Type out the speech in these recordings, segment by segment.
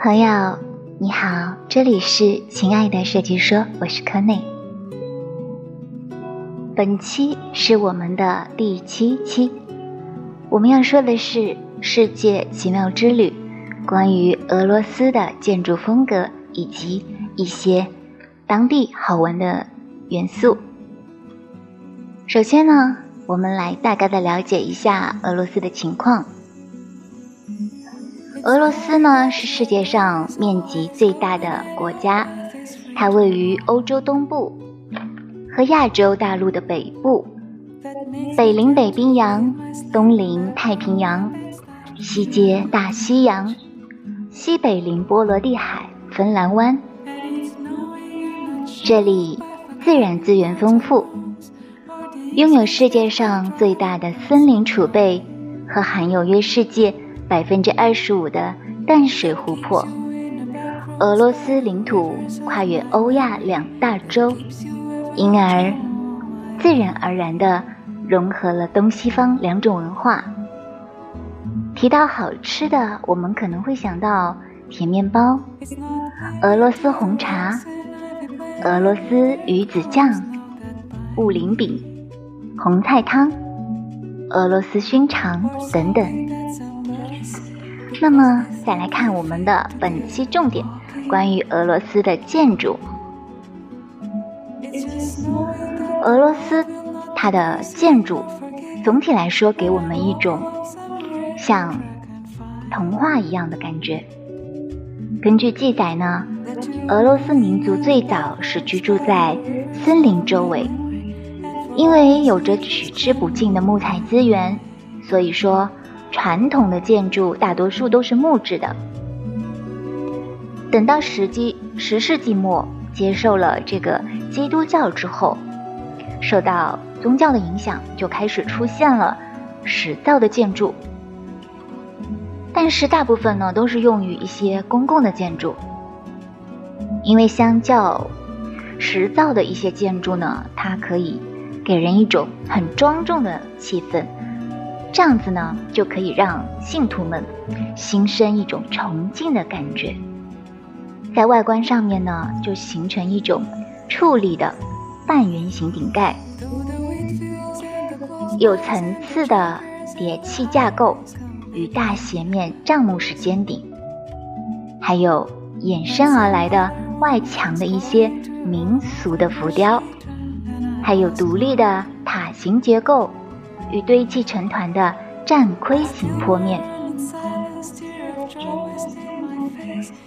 朋友，你好，这里是亲爱的设计说，我是柯内。本期是我们的第七期，我们要说的是世界奇妙之旅，关于俄罗斯的建筑风格以及一些当地好玩的元素。首先呢，我们来大概的了解一下俄罗斯的情况。俄罗斯呢是世界上面积最大的国家，它位于欧洲东部和亚洲大陆的北部，北临北冰洋，东临太平洋，西接大西洋，西北临波罗的海、芬兰湾。这里自然资源丰富，拥有世界上最大的森林储备和含有约世界。百分之二十五的淡水湖泊，俄罗斯领土跨越欧亚两大洲，因而自然而然地融合了东西方两种文化。提到好吃的，我们可能会想到甜面包、俄罗斯红茶、俄罗斯鱼子酱、雾林饼、红菜汤、俄罗斯熏肠等等。那么，再来看我们的本期重点，关于俄罗斯的建筑。俄罗斯它的建筑总体来说给我们一种像童话一样的感觉。根据记载呢，俄罗斯民族最早是居住在森林周围，因为有着取之不尽的木材资源，所以说。传统的建筑大多数都是木质的。等到十纪十世纪末接受了这个基督教之后，受到宗教的影响，就开始出现了石造的建筑。但是大部分呢都是用于一些公共的建筑，因为相较石造的一些建筑呢，它可以给人一种很庄重的气氛。这样子呢，就可以让信徒们心生一种崇敬的感觉。在外观上面呢，就形成一种矗立的半圆形顶盖，有层次的叠砌架构与大斜面帐幕式尖顶，还有衍生而来的外墙的一些民俗的浮雕，还有独立的塔形结构。与堆砌成团的战盔形坡面。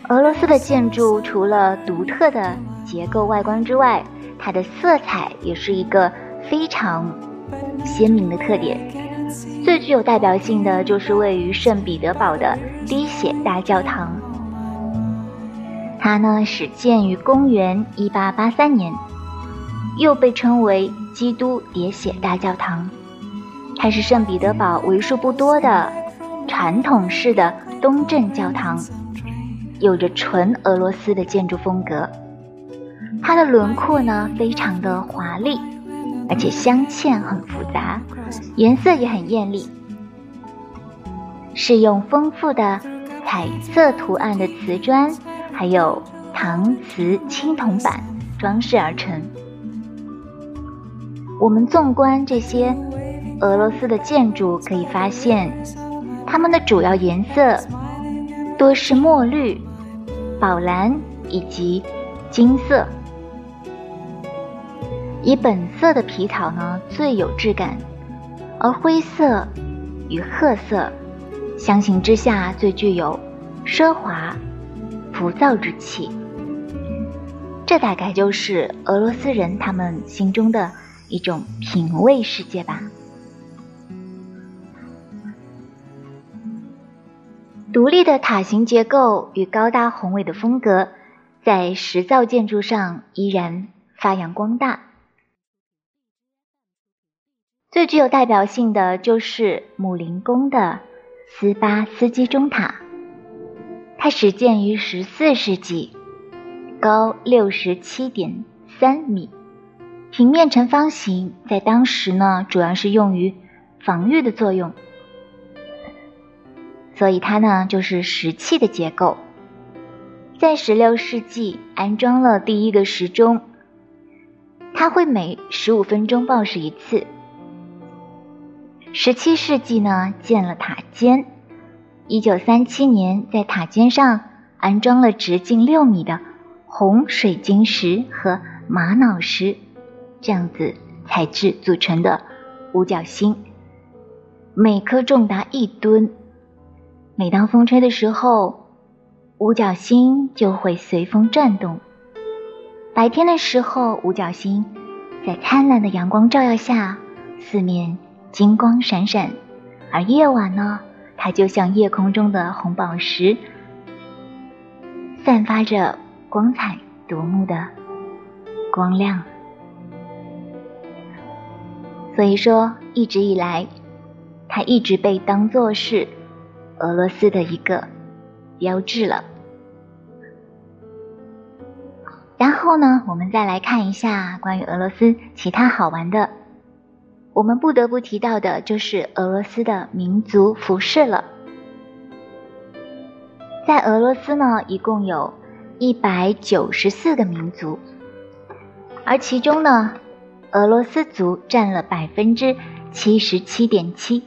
俄罗斯的建筑除了独特的结构外观之外，它的色彩也是一个非常鲜明的特点。最具有代表性的就是位于圣彼得堡的滴血大教堂。它呢始建于公元一八八三年，又被称为基督喋血大教堂。它是圣彼得堡为数不多的传统式的东正教堂，有着纯俄罗斯的建筑风格。它的轮廓呢非常的华丽，而且镶嵌很复杂，颜色也很艳丽，是用丰富的彩色图案的瓷砖，还有搪瓷青铜板装饰而成。我们纵观这些。俄罗斯的建筑可以发现，它们的主要颜色多是墨绿、宝蓝以及金色，以本色的皮草呢最有质感，而灰色与褐色相形之下最具有奢华、浮躁之气。这大概就是俄罗斯人他们心中的一种品味世界吧。独立的塔形结构与高大宏伟的风格，在石造建筑上依然发扬光大。最具有代表性的就是姆林宫的斯巴斯基钟塔，它始建于十四世纪，高六十七点三米，平面呈方形，在当时呢，主要是用于防御的作用。所以它呢就是石器的结构，在十六世纪安装了第一个时钟，它会每十五分钟报时一次。十七世纪呢，建了塔尖。一九三七年，在塔尖上安装了直径六米的红水晶石和玛瑙石这样子材质组成的五角星，每颗重达一吨。每当风吹的时候，五角星就会随风转动。白天的时候，五角星在灿烂的阳光照耀下，四面。金光闪闪，而夜晚呢，它就像夜空中的红宝石，散发着光彩夺目的光亮。所以说，一直以来，它一直被当作是俄罗斯的一个标志了。然后呢，我们再来看一下关于俄罗斯其他好玩的。我们不得不提到的就是俄罗斯的民族服饰了。在俄罗斯呢，一共有一百九十四个民族，而其中呢，俄罗斯族占了百分之七十七点七。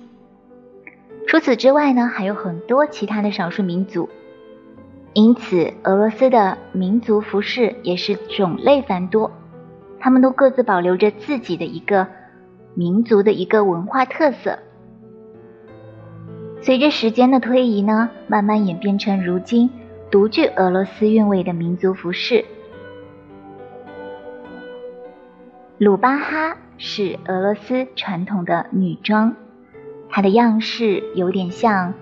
除此之外呢，还有很多其他的少数民族，因此俄罗斯的民族服饰也是种类繁多，他们都各自保留着自己的一个。民族的一个文化特色，随着时间的推移呢，慢慢演变成如今独具俄罗斯韵味的民族服饰。鲁巴哈是俄罗斯传统的女装，它的样式有点像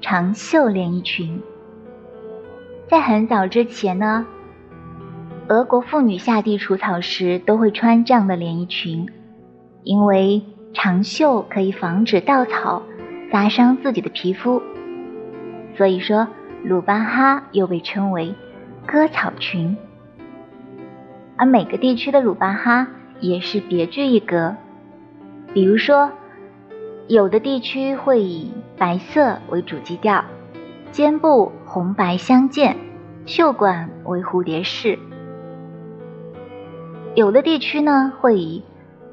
长袖连衣裙。在很早之前呢，俄国妇女下地除草时都会穿这样的连衣裙。因为长袖可以防止稻草扎伤自己的皮肤，所以说鲁巴哈又被称为割草裙。而每个地区的鲁巴哈也是别具一格，比如说，有的地区会以白色为主基调，肩部红白相间，袖管为蝴蝶式；有的地区呢会以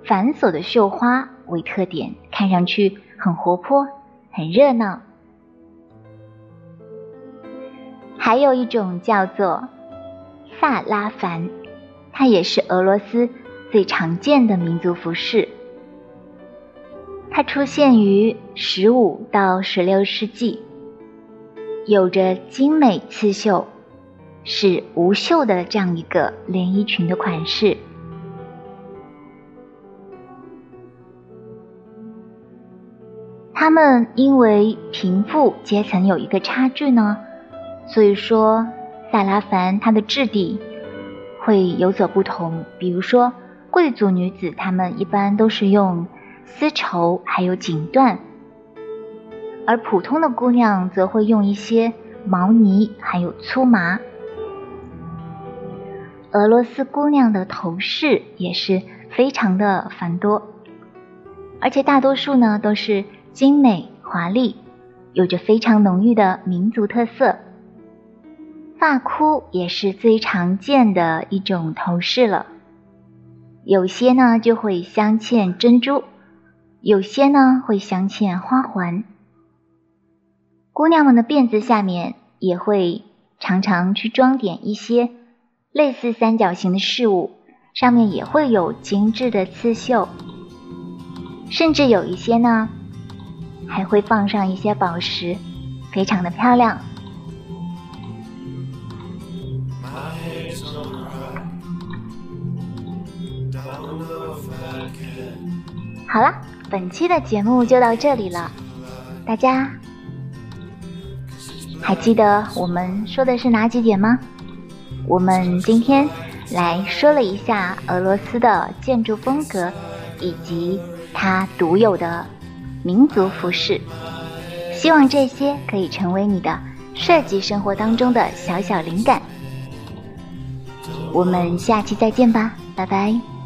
繁琐的绣花为特点，看上去很活泼、很热闹。还有一种叫做萨拉凡，它也是俄罗斯最常见的民族服饰。它出现于十五到十六世纪，有着精美刺绣，是无袖的这样一个连衣裙的款式。他们因为贫富阶层有一个差距呢，所以说萨拉凡它的质地会有所不同。比如说贵族女子，她们一般都是用丝绸还有锦缎，而普通的姑娘则会用一些毛呢还有粗麻。俄罗斯姑娘的头饰也是非常的繁多，而且大多数呢都是。精美华丽，有着非常浓郁的民族特色。发箍也是最常见的一种头饰了，有些呢就会镶嵌珍珠，有些呢会镶嵌花环。姑娘们的辫子下面也会常常去装点一些类似三角形的饰物，上面也会有精致的刺绣，甚至有一些呢。还会放上一些宝石，非常的漂亮。好了，本期的节目就到这里了。大家还记得我们说的是哪几点吗？我们今天来说了一下俄罗斯的建筑风格，以及它独有的。民族服饰，希望这些可以成为你的设计生活当中的小小灵感。我们下期再见吧，拜拜。